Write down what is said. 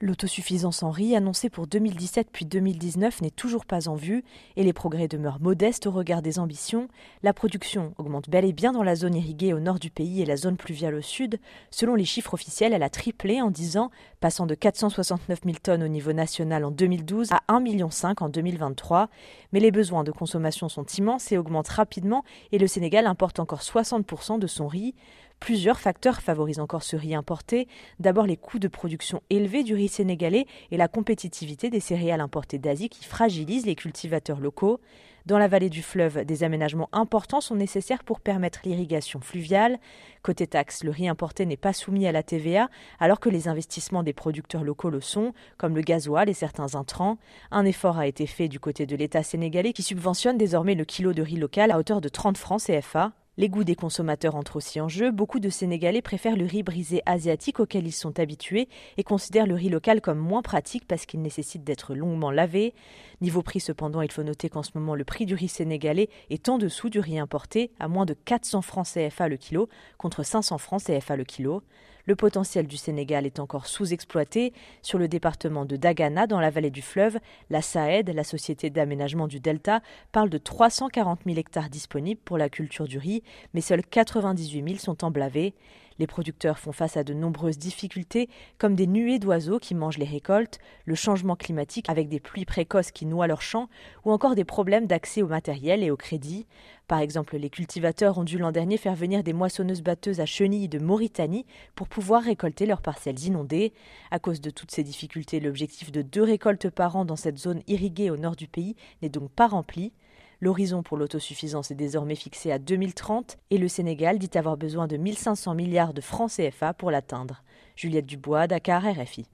L'autosuffisance en riz annoncée pour 2017 puis 2019 n'est toujours pas en vue et les progrès demeurent modestes au regard des ambitions. La production augmente bel et bien dans la zone irriguée au nord du pays et la zone pluviale au sud. Selon les chiffres officiels, elle a triplé en 10 ans, passant de 469 000 tonnes au niveau national en 2012 à 1,5 million en 2023. Mais les besoins de consommation sont immenses et augmentent rapidement et le Sénégal importe encore 60% de son riz. Plusieurs facteurs favorisent encore ce riz importé. D'abord les coûts de production élevés du riz sénégalais et la compétitivité des céréales importées d'Asie qui fragilisent les cultivateurs locaux. Dans la vallée du fleuve, des aménagements importants sont nécessaires pour permettre l'irrigation fluviale. Côté taxes, le riz importé n'est pas soumis à la TVA, alors que les investissements des producteurs locaux le sont, comme le gasoil et certains intrants. Un effort a été fait du côté de l'État sénégalais qui subventionne désormais le kilo de riz local à hauteur de 30 francs CFA. Les goûts des consommateurs entrent aussi en jeu. Beaucoup de Sénégalais préfèrent le riz brisé asiatique auquel ils sont habitués et considèrent le riz local comme moins pratique parce qu'il nécessite d'être longuement lavé. Niveau prix cependant, il faut noter qu'en ce moment le prix du riz sénégalais est en dessous du riz importé, à moins de 400 francs CFA le kilo contre 500 francs CFA le kilo. Le potentiel du Sénégal est encore sous-exploité. Sur le département de Dagana, dans la vallée du fleuve, la SAED, la Société d'aménagement du Delta, parle de 340 000 hectares disponibles pour la culture du riz, mais seuls 98 000 sont emblavés. Les producteurs font face à de nombreuses difficultés, comme des nuées d'oiseaux qui mangent les récoltes, le changement climatique avec des pluies précoces qui noient leurs champs, ou encore des problèmes d'accès au matériel et au crédit. Par exemple, les cultivateurs ont dû l'an dernier faire venir des moissonneuses-batteuses à chenilles de Mauritanie pour pouvoir récolter leurs parcelles inondées. À cause de toutes ces difficultés, l'objectif de deux récoltes par an dans cette zone irriguée au nord du pays n'est donc pas rempli. L'horizon pour l'autosuffisance est désormais fixé à 2030 et le Sénégal dit avoir besoin de 1500 milliards de francs CFA pour l'atteindre. Juliette Dubois, Dakar, RFI.